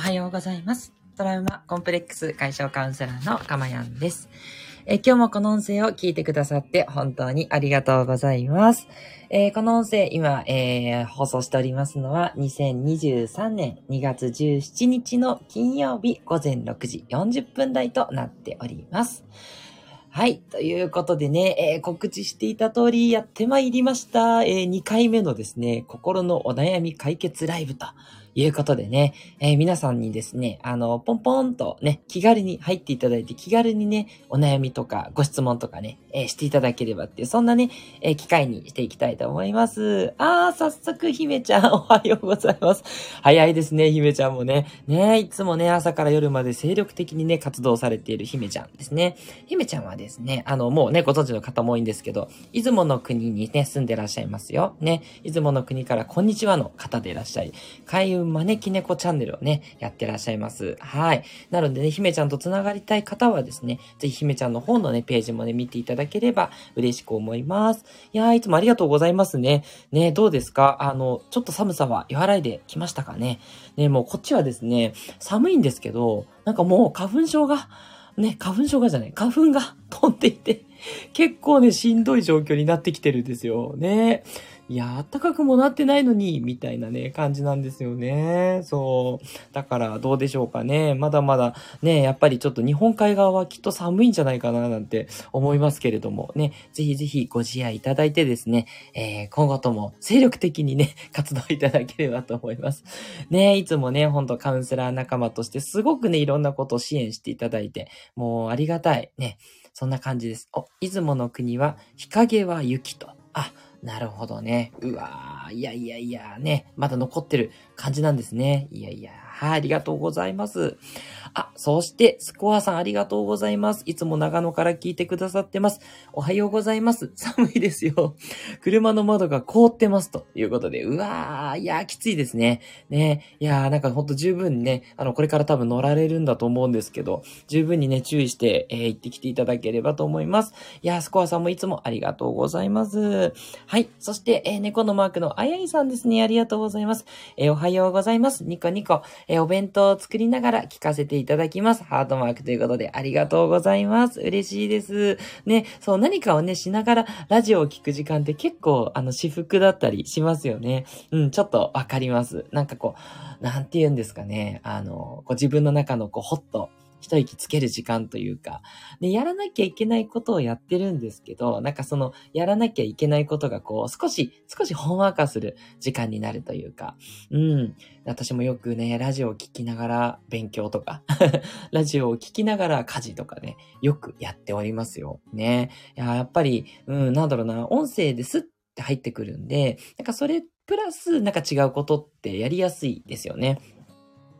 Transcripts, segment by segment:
おはようございます。トラウマコンプレックス解消カウンセラーのかまやんです。え今日もこの音声を聞いてくださって本当にありがとうございます。えーこの音声今、えー放送しておりますのは2023年2月17日の金曜日午前6時40分台となっております。はい。ということでね、えー告知していた通りやってまいりました。え2回目のですね、心のお悩み解決ライブということでね、えー皆さんにですね、あの、ポンポンとね、気軽に入っていただいて、気軽にね、お悩みとかご質問とかね、えーしていただければっていう、そんなね、えー機会にしていきたいと思います。あー、早速、姫ちゃん、おはようございます。早いですね、姫ちゃんもね。ねいつもね、朝から夜まで精力的にね、活動されている姫ちゃんですね。姫ちゃんはですね、あの、もうね、ご存知の方も多いんですけど、出雲の国にね、住んでらっしゃいますよ。ね、出雲の国からこんにちはの方でいらっしゃい、開運招き猫チャンネルをね、やってらっしゃいます。はい。なのでね、姫ちゃんとつながりたい方はですね、ぜひ姫ちゃんの方のね、ページもね、見ていただければ嬉しく思います。いやー、いつもありがとうございますね。ね、どうですか？あの、ちょっと寒さは和らいできましたかね？ね、もうこっちはですね、寒いんですけど、なんかもう花粉症が、ね、花粉症がじゃない、花粉が飛んでいて、結構ね、しんどい状況になってきてるんですよ。ね。いや、暖かくもなってないのに、みたいなね、感じなんですよね。そう。だから、どうでしょうかね。まだまだ、ね、やっぱりちょっと日本海側はきっと寒いんじゃないかな、なんて思いますけれども、ね、ぜひぜひご自愛いただいてですね、えー今後とも精力的にね、活動いただければと思います。ね、いつもね、ほんとカウンセラー仲間としてすごくね、いろんなことを支援していただいて、もうありがたい。ね、そんな感じです。お、出雲の国は日陰は雪と。あ、なるほどね。うわー、いやいやいや、ね、まだ残ってる感じなんですね。いやいや、はい、ありがとうございます。あ、そして、スコアさんありがとうございます。いつも長野から聞いてくださってます。おはようございます。寒いですよ。車の窓が凍ってます。ということで、うわー、いやー、きついですね。ね、いやー、なんかほんと十分にね、あの、これから多分乗られるんだと思うんですけど、十分にね、注意して、えー行ってきていただければと思います。いやー、スコアさんもいつもありがとうございます。はい。そして、えー猫のマークのあやいさんですね。ありがとうございます。えーおはようございます。ニコニコ。えーお弁当を作りながら聞かせていただきます。ハートマークということで、ありがとうございます。嬉しいです。ね、そう、何かをね、しながらラジオを聞く時間って結構、あの、私服だったりしますよね。うん、ちょっとわかります。なんかこう、なんて言うんですかね。あの、こう自分の中のこう、ほっと、一息つける時間というか、で、やらなきゃいけないことをやってるんですけど、なんかその、やらなきゃいけないことがこう、少し、少しほんわかする時間になるというか、うん。私もよくね、ラジオを聞きながら勉強とか、ラジオを聞きながら家事とかね、よくやっておりますよ。ね。や、やっぱり、うん、なんだろうな、音声ですって入ってくるんで、なんかそれプラス、なんか違うことってやりやすいですよね。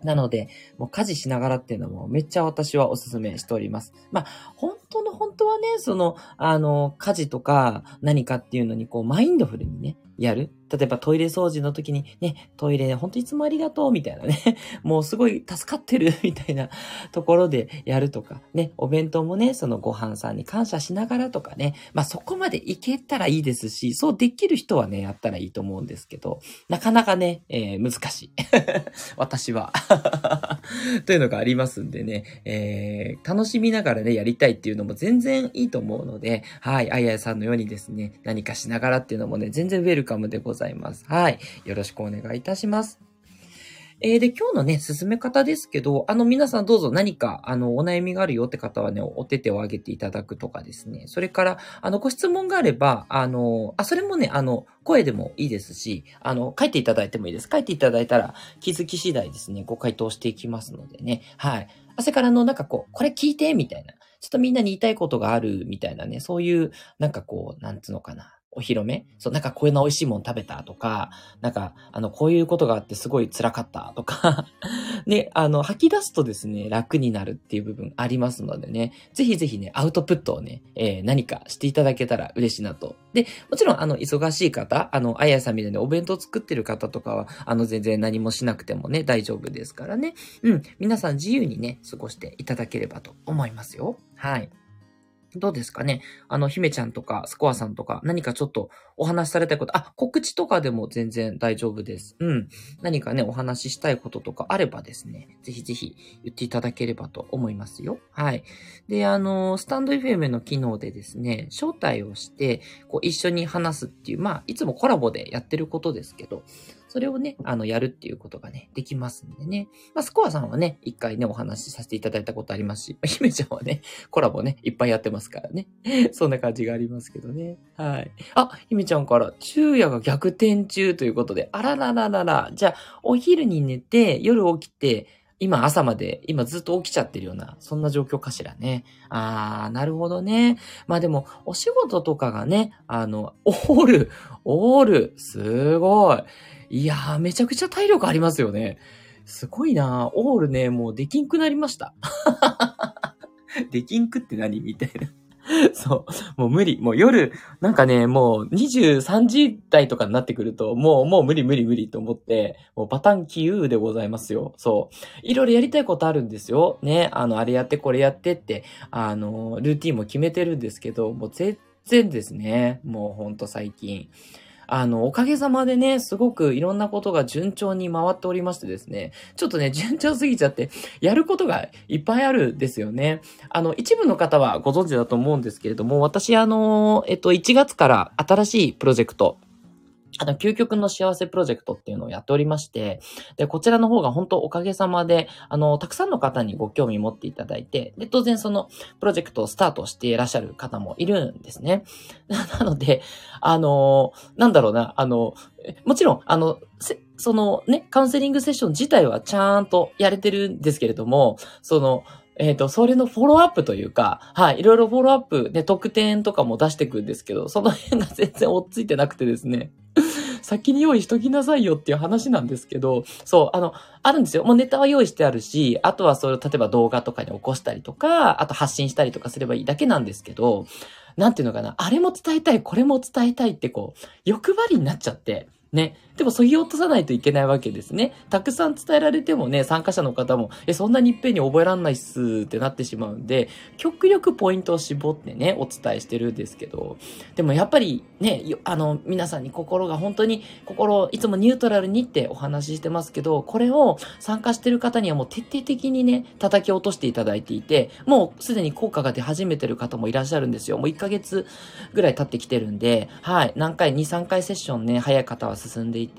なので、もう家事しながらっていうのもめっちゃ私はおすすめしております。まあ、本当の本当はね、その、あの、家事とか何かっていうのにこう、マインドフルにね、やる。例えばトイレ掃除の時にね、トイレ本当いつもありがとうみたいなね、もうすごい助かってる みたいなところでやるとか、ね、お弁当もね、そのご飯さんに感謝しながらとかね、まあそこまでいけたらいいですし、そうできる人はね、やったらいいと思うんですけど、なかなかね、えー難しい。私は。というのがありますんでね、えー楽しみながらね、やりたいっていうのも全全然いいと思うので、はい、あややさんのようにですね、何かしながらっていうのもね、全然ウェルカムでございます。はい。よろしくお願いいたします。えーで、今日のね、進め方ですけど、あの、皆さんどうぞ何か、あの、お悩みがあるよって方はね、お手手を挙げていただくとかですね。それから、あの、ご質問があれば、あの、あ、それもね、あの、声でもいいですし、あの、書いていただいてもいいです。書いていただいたら、気づき次第ですね、ご回答していきますのでね。はい。あそれから、の、なんかこう、これ聞いて、みたいな。ちょっとみんなに言いたいことがある、みたいなね、そういう、なんかこう、なんつうのかな。お披露目？そう、なんかこういうの美味しいもん食べたとか、なんか、あの、こういうことがあってすごい辛かったとか、ね、あの、吐き出すとですね、楽になるっていう部分ありますのでね、ぜひぜひね、アウトプットをね、えー何かしていただけたら嬉しいなと。で、もちろん、あの、忙しい方、あの、あやさんみたいにお弁当作ってる方とかは、あの、全然何もしなくてもね、大丈夫ですからね。うん、皆さん自由にね、過ごしていただければと思いますよ。はい。どうですかね？あの、姫ちゃんとか、スコアさんとか、何かちょっとお話しされたいこと、あ、告知とかでも全然大丈夫です。うん。何かね、お話ししたいこととかあればですね、ぜひぜひ言っていただければと思いますよ。はい。で、あの、スタンド FM の機能でですね、招待をして、こう、一緒に話すっていう、まあ、いつもコラボでやってることですけど、それをね、あの、やるっていうことがね、できますんでね。まあ、スコアさんはね、一回ね、お話しさせていただいたことありますし、姫ちゃんはね、コラボね、いっぱいやってますからね。そんな感じがありますけどね。はい。あ、姫ちゃんから、昼夜が逆転中ということで、あららららら。じゃあ、お昼に寝て、夜起きて、今朝まで、今ずっと起きちゃってるような、そんな状況かしらね。あー、なるほどね。まあでも、お仕事とかがね、あの、オール、オール、すごい。いやー、めちゃくちゃ体力ありますよね。すごいなオールね、もうできんくなりました。できんくって何？みたいな。そう。もう無理。もう夜、なんかね、もう23時台とかになってくると、もう、もう無理無理無理と思って、もうパターンキューでございますよ。そう。いろいろやりたいことあるんですよ。ね。あの、あれやってこれやってって、あの、ルーティンも決めてるんですけど、もう全然ですね。もうほんと最近。あの、おかげさまでね、すごくいろんなことが順調に回っておりましてですね、ちょっとね、順調すぎちゃって、やることがいっぱいあるんですよね。あの、一部の方はご存知だと思うんですけれども、私、あの、えっと、1月から新しいプロジェクト、あの、究極の幸せプロジェクトっていうのをやっておりまして、で、こちらの方が本当おかげさまで、あの、たくさんの方にご興味持っていただいて、で、当然そのプロジェクトをスタートしていらっしゃる方もいるんですね。なので、あの、なんだろうな、あの、もちろん、あの、そのね、カウンセリングセッション自体はちゃんとやれてるんですけれども、その、えっ、ー、と、それのフォローアップというか、はい、いろいろフォローアップで特典とかも出してくんですけど、その辺が全然追っついてなくてですね。先に用意しときなさいよっていう話なんですけど、そう、あの、あるんですよ。もうネタは用意してあるし、あとはそれを例えば動画とかに起こしたりとか、あと発信したりとかすればいいだけなんですけど、なんていうのかな、あれも伝えたい、これも伝えたいってこう、欲張りになっちゃって、ね。でも、そぎ落とさないといけないわけですね。たくさん伝えられてもね、参加者の方も、え、そんなにいっぺんに覚えらんないっすってなってしまうんで、極力ポイントを絞ってね、お伝えしてるんですけど、でもやっぱりね、あの、皆さんに心が本当に、心、いつもニュートラルにってお話ししてますけど、これを参加してる方にはもう徹底的にね、叩き落としていただいていて、もうすでに効果が出始めてる方もいらっしゃるんですよ。もう1ヶ月ぐらい経ってきてるんで、はい、何回、2、3回セッションね、早い方は進んでいて、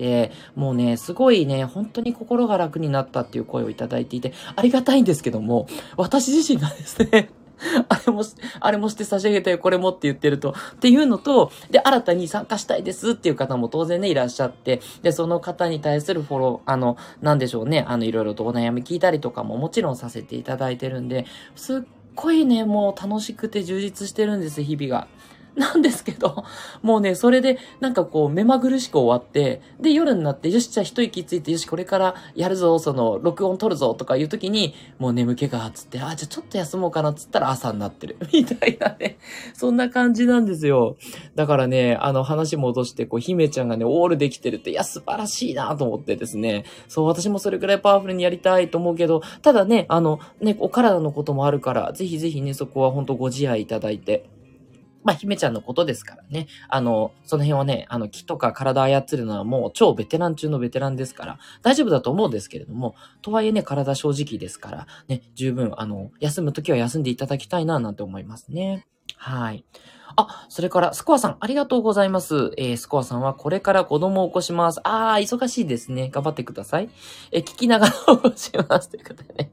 もうね、すごいね、本当に心が楽になったっていう声をいただいていて、ありがたいんですけども、私自身がですね、あれも、あれもして差し上げたよ、これもって言ってると。っていうのと、で、新たに参加したいですっていう方も当然ね、いらっしゃって、で、その方に対するフォロー、あの、なんでしょうね、あの、いろいろとお悩み聞いたりとかももちろんさせていただいてるんで、すっごいね、もう楽しくて充実してるんです、日々が。なんですけど、もうね、それで、なんかこう、目まぐるしく終わって、で、夜になって、よし、じゃあ一息ついて、よし、これからやるぞ、その、録音撮るぞ、とかいう時に、もう眠気が、つって、あ、じゃあちょっと休もうかな、つったら朝になってる。みたいなね。そんな感じなんですよ。だからね、あの、話戻して、こう、姫ちゃんがね、オールできてるって、いや、素晴らしいなと思ってですね。そう、私もそれくらいパワフルにやりたいと思うけど、ただね、あの、ね、お体のこともあるから、ぜひぜひね、そこは本当ご自愛いただいて。まあ、姫ちゃんのことですからね。あの、その辺はね、あの、木とか体操るのはもう超ベテラン中のベテランですから、大丈夫だと思うんですけれども、とはいえね、体正直ですから、ね、十分、あの、休むときは休んでいただきたいな、なんて思いますね。はい。あ、それから、スコアさん、ありがとうございます。えー、スコアさんはこれから子供を起こします。あー、忙しいですね。頑張ってください。えー、聞きながら起こします。ということでね。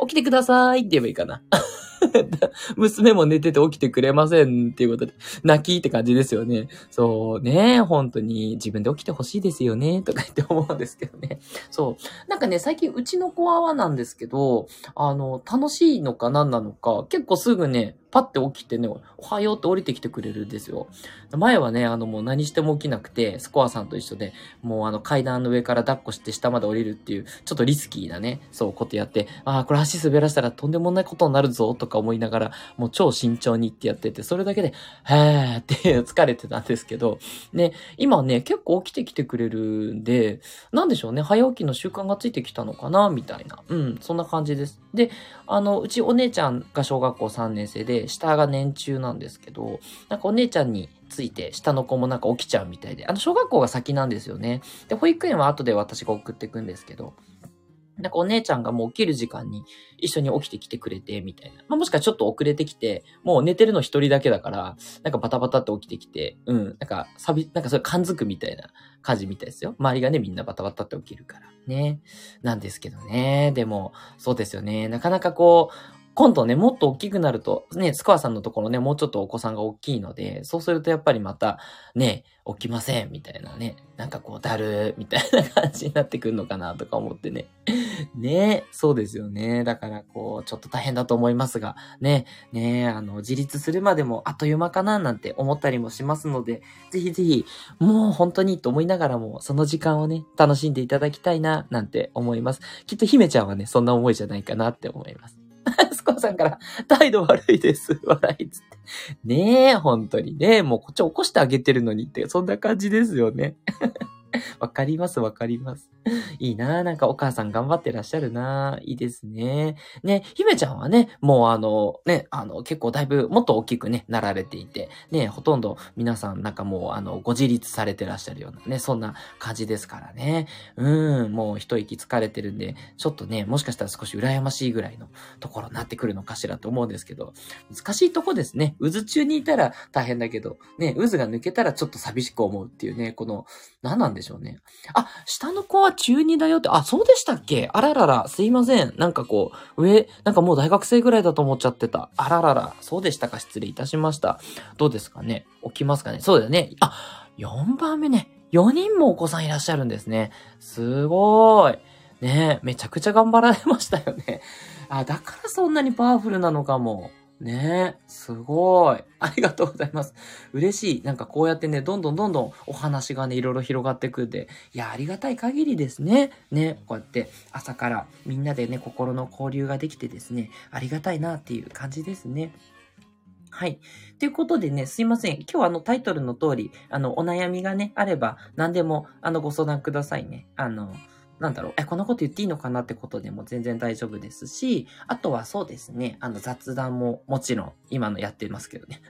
起きてくださいって言えばいいかな。娘も寝てて起きてくれませんっていうことで、泣きって感じですよね。そうね、本当に自分で起きてほしいですよね、とか言って思うんですけどね。そう。なんかね、最近うちの子はなんですけど、あの、楽しいのか何なのか、結構すぐね、パッて起きてね、おはようって降りてきてくれるんですよ。前はね、あのもう何しても起きなくて、スコアさんと一緒で、もうあの階段の上から抱っこして下まで降りるっていう、ちょっとリスキーなね、そうことやって、ああ、これ足滑らしたらとんでもないことになるぞ、とか思いながら、もう超慎重にってやってて、それだけで、へーって疲れてたんですけど、ね、今ね、結構起きてきてくれるんで、なんでしょうね、早起きの習慣がついてきたのかな、みたいな。うん、そんな感じです。で、あの、うちお姉ちゃんが小学校3年生で、で、下が年中なんですけど、なんかお姉ちゃんについて、下の子もなんか起きちゃうみたいで、あの、小学校が先なんですよね。で、保育園は後で私が送ってくんですけど、なんかお姉ちゃんがもう起きる時間に一緒に起きてきてくれて、みたいな。まあ、もしかちょっと遅れてきて、もう寝てるの一人だけだから、なんかバタバタって起きてきて、うん、なんか、サビ、なんかそれ感づくみたいな感じみたいですよ。周りがね、みんなバタバタって起きるから。ね。なんですけどね。でも、そうですよね。なかなかこう、今度ね、もっと大きくなると、ね、スコアさんのところね、もうちょっとお子さんが大きいので、そうするとやっぱりまた、ね、起きません、みたいなね、なんかこう、だるみたいな感じになってくるのかな、とか思ってね。ね、そうですよね。だからこう、ちょっと大変だと思いますが、ね、ね、あの、自立するまでもあっという間かな、なんて思ったりもしますので、ぜひぜひ、もう本当にと思いながらも、その時間をね、楽しんでいただきたいな、なんて思います。きっと姫ちゃんはね、そんな思いじゃないかなって思います。スコアさんから、態度悪いです。笑いつって。ねえ、本当にね。もうこっち起こしてあげてるのにって、そんな感じですよね。わかります、わかります。いいななんかお母さん頑張ってらっしゃるないいですね。ね、姫ちゃんはね、もうあの、ね、あの、結構だいぶもっと大きくね、なられていて、ね、ほとんど皆さんなんかもうあの、ご自立されてらっしゃるようなね、そんな感じですからね。うん、もう一息疲れてるんで、ちょっとね、もしかしたら少し羨ましいぐらいのところになってくるのかしらと思うんですけど、難しいとこですね。渦中にいたら大変だけど、ね、渦が抜けたらちょっと寂しく思うっていうね、この、何なんでしょうね。あ、下の子は中2だよって、あ、そうでしたっけ？あららら、すいません。なんかこう、上、なんかもう大学生ぐらいだと思っちゃってた。あららら、そうでしたか？失礼いたしました。どうですかね？起きますかね？そうだよね。あ、4番目ね。4人もお子さんいらっしゃるんですね。すごーい。ねめちゃくちゃ頑張られましたよね。あ、だからそんなにパワフルなのかも。ねえ、すごい。ありがとうございます。嬉しい。なんかこうやってね、どんどんどんどんお話がね、いろいろ広がってくんで、いや、ありがたい限りですね。ね、こうやって朝からみんなでね、心の交流ができてですね、ありがたいなっていう感じですね。はい。ということでね、すいません。今日はあのタイトルの通り、あの、お悩みがね、あれば、何でも、あの、ご相談くださいね。あの、なんだろう、え、こんなこと言っていいのかなってことでも全然大丈夫ですし、あとはそうですね、あの雑談ももちろん今のやってますけどね。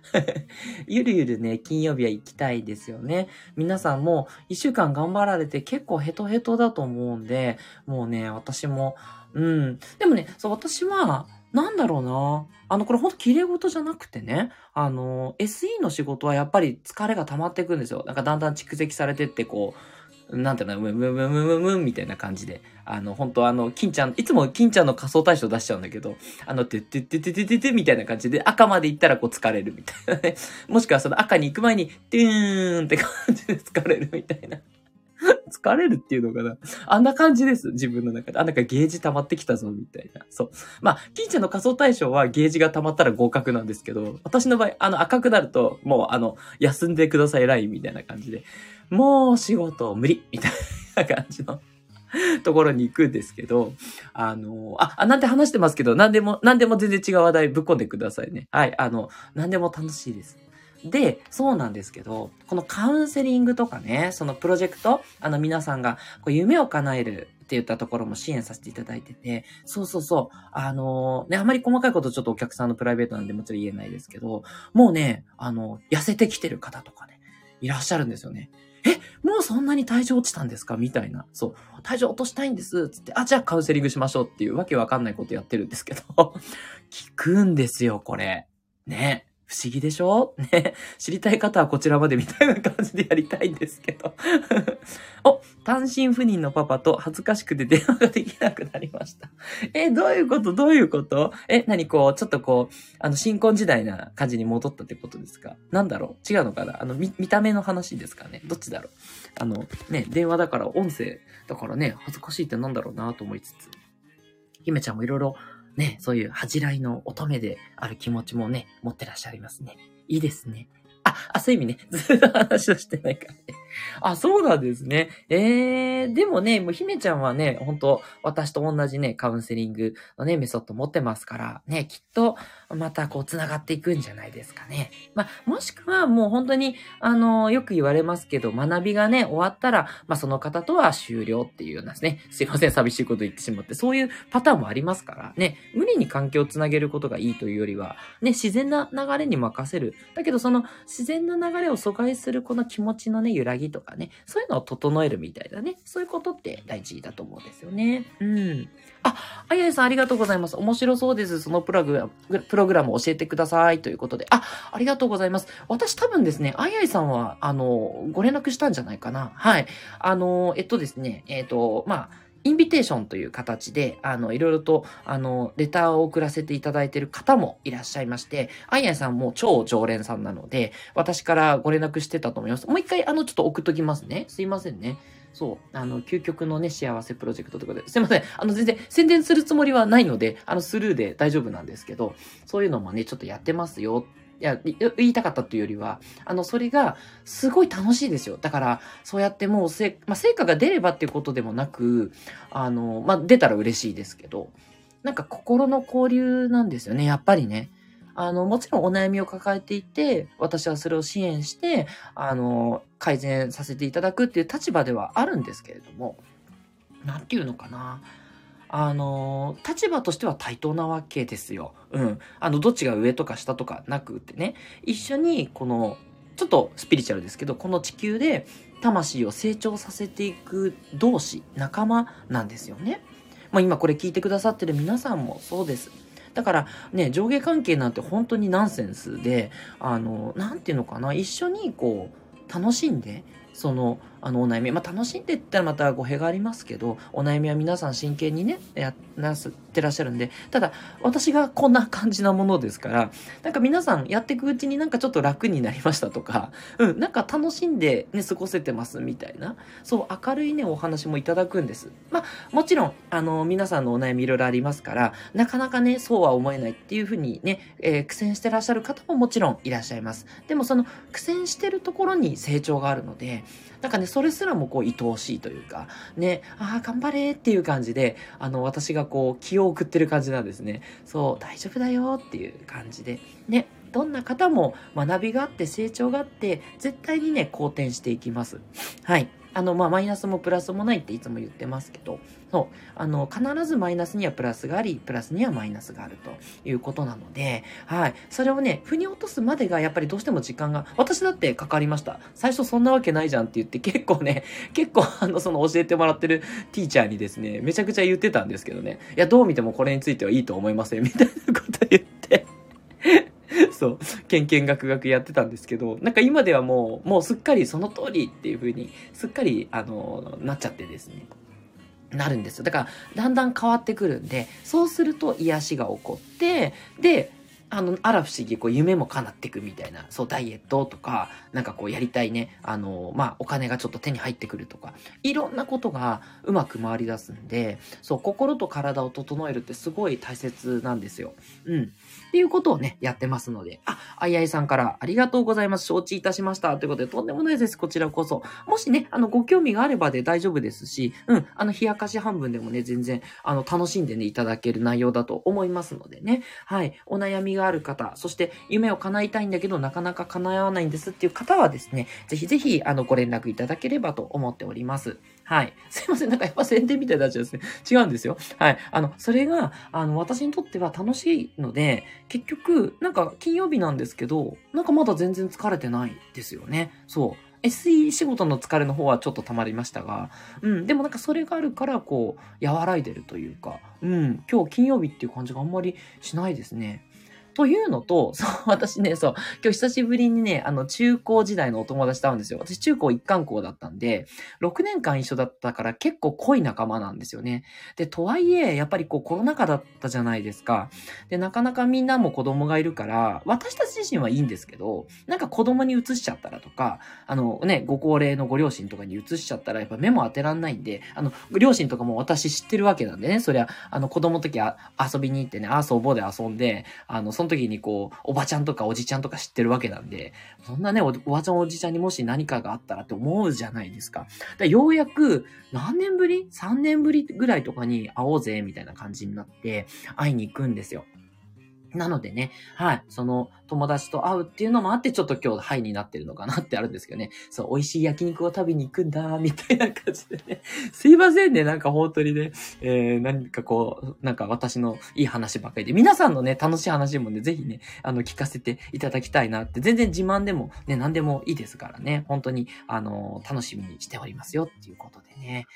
ゆるゆるね、金曜日は行きたいですよね。皆さんも一週間頑張られて結構ヘトヘトだと思うんで、もうね、私も、うん。でもね、そう、私は、なんだろうな。あの、これほんと綺麗事じゃなくてね、あの、SE の仕事はやっぱり疲れが溜まっていくんですよ。なんかだんだん蓄積されてって、こう、なんていうの、ムムムムムムみたいな感じで、あの、本当あの、金ちゃん、いつも金ちゃんの仮想対象出しちゃうんだけど、あの、てってってってってってみたいな感じで、赤まで行ったらこう疲れるみたいなね。もしくはその赤に行く前に、てーんって感じで疲れるみたいな。疲れるっていうのかな。あんな感じです。自分の中で。あ、なんかゲージ溜まってきたぞ、みたいな。そう。まあ、金ちゃんの仮想対象はゲージが溜まったら合格なんですけど、私の場合、あの赤くなると、もうあの、休んでくださいラインみたいな感じで。もう仕事無理みたいな感じの ところに行くんですけど、あの、あ、なんて話してますけど、なんでも、なんでも全然違う話題ぶっ込んでくださいね。はい、あの、なんでも楽しいです。で、そうなんですけど、このカウンセリングとかね、そのプロジェクト、あの皆さんがこう夢を叶えるって言ったところも支援させていただいてて、そうそうそう、あのー、ね、あまり細かいことちょっとお客さんのプライベートなんでもちろん言えないですけど、もうね、あの、痩せてきてる方とかね、いらっしゃるんですよね。そんなに体重落ちたんですか？みたいな。そう。体重落としたいんです。つって、あ、じゃあカウンセリングしましょうっていうわけわかんないことやってるんですけど。聞くんですよ、これ。ね。不思議でしょ？ね。知りたい方はこちらまでみたいな感じでやりたいんですけど。お、単身赴任のパパと恥ずかしくて電話ができなくなりました。え、どういうこと？どういうこと？え、何こう、ちょっとこう、あの、新婚時代な感じに戻ったってことですか？なんだろう？違うのかな？あの、見、見た目の話ですかね？どっちだろう？あの、ね、電話だから音声だからね、恥ずかしいってなんだろうなと思いつつ。姫ちゃんもいろいろね、そういう恥じらいの乙女である気持ちもね、持ってらっしゃいますね。いいですね。あ、あ、そういう意味ね。ずっと話をしてないからね。あ、そうなんですね。えー、でもね、もう姫ちゃんはね、本当私と同じね、カウンセリングのね、メソッド持ってますから、ね、きっと、またこう、繋がっていくんじゃないですかね。まあ、もしくはもう本当に、あの、よく言われますけど、学びがね、終わったら、まあ、その方とは終了っていうようなですね、すいません、寂しいこと言ってしまって、そういうパターンもありますからね、無理に関係をつなげることがいいというよりは、ね、自然な流れに任せる。だけど、その自然な流れを阻害するこの気持ちのね、揺らぎとかね、そういうのを整えるみたいなね、そういうことって大事だと思うんですよね。うん。あ、あややさんありがとうございます。面白そうです。そのプログラム、プログラム教えてください。ということで。あ、ありがとうございます。私多分ですね、あややさんは、あの、ご連絡したんじゃないかな。はい。あの、えっとですね、えっと、まあ、インビテーションという形で、あの、いろいろと、あの、レターを送らせていただいている方もいらっしゃいまして、あいやいさんも超常連さんなので、私からご連絡してたと思います。もう一回、あの、ちょっと送っときますね。すいませんね。そう。あの、究極のね、幸せプロジェクトということで、すいません。あの、全然宣伝するつもりはないので、あの、スルーで大丈夫なんですけど、そういうのもね、ちょっとやってますよいや、言いたかったというよりは、あの、それが、すごい楽しいですよ。だから、そうやってもうせ、まあ、成果が出ればっていうことでもなく、あの、まあ、出たら嬉しいですけど、なんか心の交流なんですよね、やっぱりね。あの、もちろんお悩みを抱えていて、私はそれを支援して、あの、改善させていただくっていう立場ではあるんですけれども、なんていうのかな。あの、立場としては対等なわけですよ。うん。あの、どっちが上とか下とかなくってね、一緒にこの、ちょっとスピリチュアルですけど、この地球で魂を成長させていく同士、仲間なんですよね。まあ今これ聞いてくださってる皆さんもそうです。だからね、上下関係なんて本当にナンセンスで、あの、なんていうのかな、一緒にこう、楽しんで、その、あの、お悩み。まあ、楽しんでったらまた語弊がありますけど、お悩みは皆さん真剣にね、やなすってらっしゃるんで、ただ、私がこんな感じなものですから、なんか皆さんやっていくうちになんかちょっと楽になりましたとか、うん、なんか楽しんでね、過ごせてますみたいな、そう、明るいね、お話もいただくんです。まあ、もちろん、あの、皆さんのお悩みいろいろありますから、なかなかね、そうは思えないっていうふうにね、えー、苦戦してらっしゃる方ももちろんいらっしゃいます。でもその苦戦してるところに成長があるので、なんかね、それすらもこう愛おしいというか、ね、ああ、頑張れっていう感じで、あの、私がこう、気を送ってる感じなんですね。そう、大丈夫だよっていう感じで、ね、どんな方も学びがあって成長があって、絶対にね、好転していきます。はい。あの、まあ、マイナスもプラスもないっていつも言ってますけど、そう、あの、必ずマイナスにはプラスがあり、プラスにはマイナスがあるということなので、はい。それをね、腑に落とすまでがやっぱりどうしても時間が、私だってかかりました。最初そんなわけないじゃんって言って結構ね、結構あの、その教えてもらってるティーチャーにですね、めちゃくちゃ言ってたんですけどね、いや、どう見てもこれについてはいいと思いません、みたいなこと言って そう、けんけんがくがくやってたんですけど、なんか今ではもう、もうすっかりその通りっていう風に、すっかり、あの、なっちゃってですね。なるんですよ。だから、だんだん変わってくるんで、そうすると癒しが起こって、で、あの、あら不思議、こう、夢も叶っていくみたいな、そう、ダイエットとか、なんかこう、やりたいね、あの、まあ、お金がちょっと手に入ってくるとか、いろんなことがうまく回り出すんで、そう、心と体を整えるってすごい大切なんですよ。うん。っていうことをね、やってますので、あ、あいあいさんからありがとうございます。承知いたしました。ということで、とんでもないです。こちらこそ。もしね、あの、ご興味があればで大丈夫ですし、うん、あの、冷やかし半分でもね、全然、あの、楽しんでね、いただける内容だと思いますのでね。はい。お悩みがある方、そして夢を叶いたいんだけど、なかなか叶わないんですっていう方はですね、ぜひぜひ、あの、ご連絡いただければと思っております。はい。すいません。なんかやっぱ宣伝みたいになっちゃうんですね。違うんですよ。はい。あの、それが、あの、私にとっては楽しいので、結局、なんか金曜日なんですけど、なんかまだ全然疲れてないですよね。そう。SE 仕事の疲れの方はちょっと溜まりましたが、うん、でもなんかそれがあるから、こう、和らいでるというか、うん、今日金曜日っていう感じがあんまりしないですね。というのと、そう、私ね、そう、今日久しぶりにね、あの、中高時代のお友達と会うんですよ。私中高一貫校だったんで、6年間一緒だったから結構濃い仲間なんですよね。で、とはいえ、やっぱりこうコロナ禍だったじゃないですか。で、なかなかみんなも子供がいるから、私たち自身はいいんですけど、なんか子供に移しちゃったらとか、あのね、ご高齢のご両親とかに移しちゃったら、やっぱ目も当てらんないんで、あの、両親とかも私知ってるわけなんでね、そりゃ、あの、子供の時あ遊びに行ってね、遊ぼうで遊んで、あの、その時にこう、おばちゃんとかおじちゃんとか知ってるわけなんで、そんなね、おばちゃんおじちゃんにもし何かがあったらって思うじゃないですか。だようやく、何年ぶり ?3 年ぶりぐらいとかに会おうぜ、みたいな感じになって、会いに行くんですよ。なのでね、はい、その友達と会うっていうのもあって、ちょっと今日ハイになってるのかなってあるんですけどね。そう、美味しい焼肉を食べに行くんだ、みたいな感じでね。すいませんね、なんか本当にね、えー、何かこう、なんか私のいい話ばっかりで、皆さんのね、楽しい話もね、ぜひね、あの、聞かせていただきたいなって、全然自慢でもね、何でもいいですからね、本当に、あの、楽しみにしておりますよっていうことでね。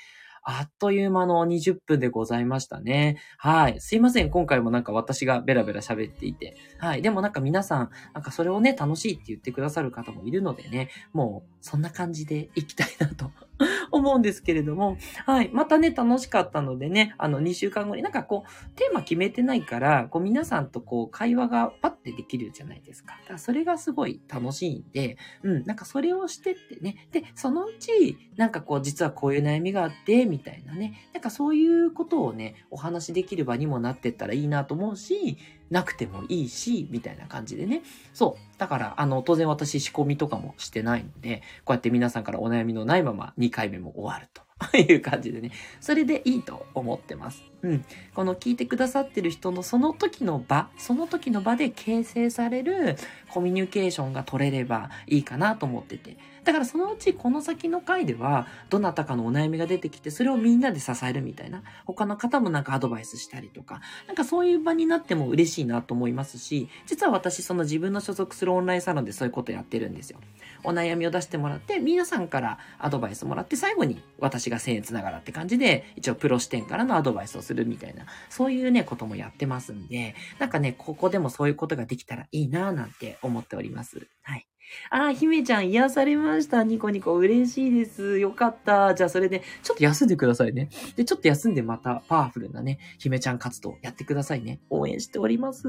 あっという間の20分でございましたね。はい。すいません。今回もなんか私がベラベラ喋っていて。はい。でもなんか皆さん、なんかそれをね、楽しいって言ってくださる方もいるのでね、もうそんな感じでいきたいなと 思うんですけれども、はい。またね、楽しかったのでね、あの、2週間後になんかこう、テーマ決めてないから、こう、皆さんとこう、会話がパッてできるじゃないですか。だからそれがすごい楽しいんで、うん、なんかそれをしてってね。で、そのうち、なんかこう、実はこういう悩みがあって、みたいなね。なんかそういうことをね、お話しできる場にもなってったらいいなと思うし、なくてもいいし、みたいな感じでね。そう。だから、あの、当然私仕込みとかもしてないので、こうやって皆さんからお悩みのないまま2回目も終わると。いう感じでね。それでいいと思ってます。うん。この聞いてくださってる人のその時の場、その時の場で形成されるコミュニケーションが取れればいいかなと思ってて。だからそのうちこの先の回では、どなたかのお悩みが出てきて、それをみんなで支えるみたいな、他の方もなんかアドバイスしたりとか、なんかそういう場になっても嬉しいなと思いますし、実は私その自分の所属するオンラインサロンでそういうことやってるんですよ。お悩みを出してもらって、皆さんからアドバイスもらって、最後に私が1000円つながらって感じで、一応プロ視点からのアドバイスをするみたいな、そういうね、こともやってますんで、なんかね、ここでもそういうことができたらいいなぁなんて思っております。はい。あ、姫ちゃん癒されました。ニコニコ嬉しいです。よかった。じゃあそれで、ちょっと休んでくださいね。で、ちょっと休んでまたパワフルなね、姫ちゃん活動やってくださいね。応援しております。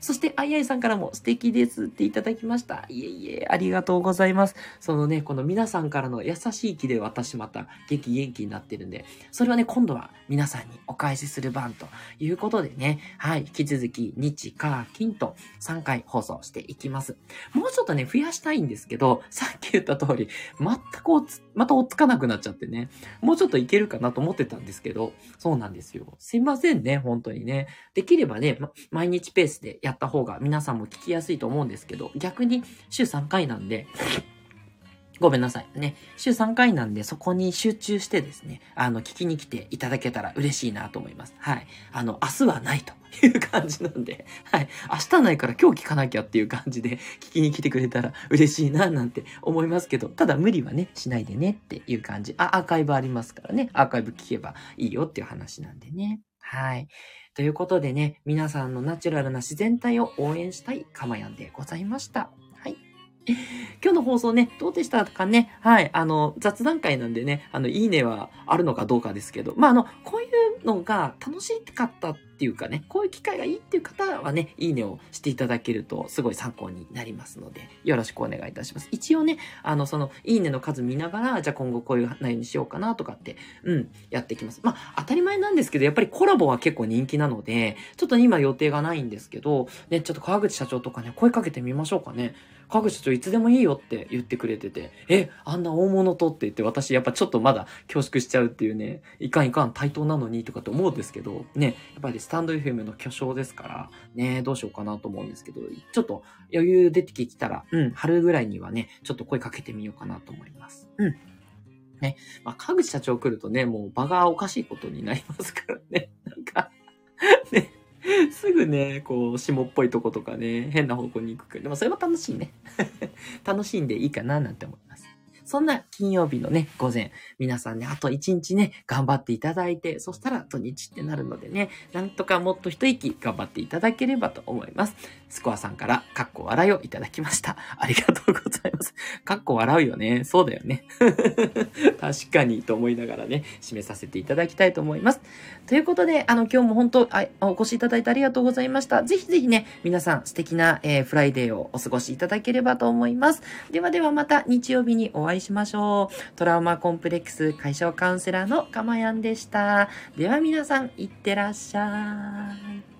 そして、あいあいさんからも素敵ですっていただきました。いえいえ、ありがとうございます。そのね、この皆さんからの優しい気で私また元気元気になってるんで、それはね、今度は皆さんにお返しする番ということでね、はい、引き続き日、火、金と3回放送していきます。もうちょっとね、増やしたいんですけど、さっき言った通り、全くおつ、また追っつかなくなっちゃってね、もうちょっといけるかなと思ってたんですけど、そうなんですよ。すいませんね、本当にね。できればね、ま、毎日ペースでやった方が皆さんも聞きやすいと思うんですけど、逆に週3回なんで、ごめんなさい。ね。週3回なんで、そこに集中してですね、あの、聞きに来ていただけたら嬉しいなと思います。はい。あの、明日はないという感じなんで、はい。明日ないから今日聞かなきゃっていう感じで、聞きに来てくれたら嬉しいななんて思いますけど、ただ無理はね、しないでねっていう感じ。あ、アーカイブありますからね。アーカイブ聞けばいいよっていう話なんでね。はい。ということでね、皆さんのナチュラルな自然体を応援したいかまやんでございました。はい。今日の放送ね、どうでしたかね？はい。あの、雑談会なんでね、あの、いいねはあるのかどうかですけど、まあ、あの、こういうのが楽しかったってていうかね、こういう機会がいいっていう方はね、いいねをしていただけるとすごい参考になりますので、よろしくお願いいたします。一応ね、あの、その、いいねの数見ながら、じゃあ今後こういう内容にしようかなとかって、うん、やっていきます。まあ、当たり前なんですけど、やっぱりコラボは結構人気なので、ちょっと今予定がないんですけど、ね、ちょっと川口社長とかね、声かけてみましょうかね。川口社長いつでもいいよって言ってくれてて、え、あんな大物とって言って私やっぱちょっとまだ恐縮しちゃうっていうね、いかんいかん対等なのにとかって思うんですけど、ね、やっぱりスタンド FM の巨匠ですから、ね、どうしようかなと思うんですけど、ちょっと余裕出てきたら、うん、春ぐらいにはね、ちょっと声かけてみようかなと思います。うん。ね。まあ、川口社長来るとね、もう場がおかしいことになりますからね。なんかね。すぐね、こう、霜っぽいとことかね、変な方向に行くけど、でもそれも楽しいね。楽しんでいいかななんて思います。そんな金曜日のね、午前、皆さんね、あと一日ね、頑張っていただいて、そしたら土日ってなるのでね、なんとかもっと一息頑張っていただければと思います。スコアさんから、かっこ笑いをいただきました。ありがとうございます。かっこ笑うよね。そうだよね。確かにと思いながらね、締めさせていただきたいと思います。ということで、あの、今日も本当あ、お越しいただいてありがとうございました。ぜひぜひね、皆さん素敵な、えー、 Friday をお過ごしいただければと思います。ではではまた日曜日にお会い会いしましょう。トラウマコンプレックス解消カウンセラーのかまやんでした。では皆さん、いってらっしゃい。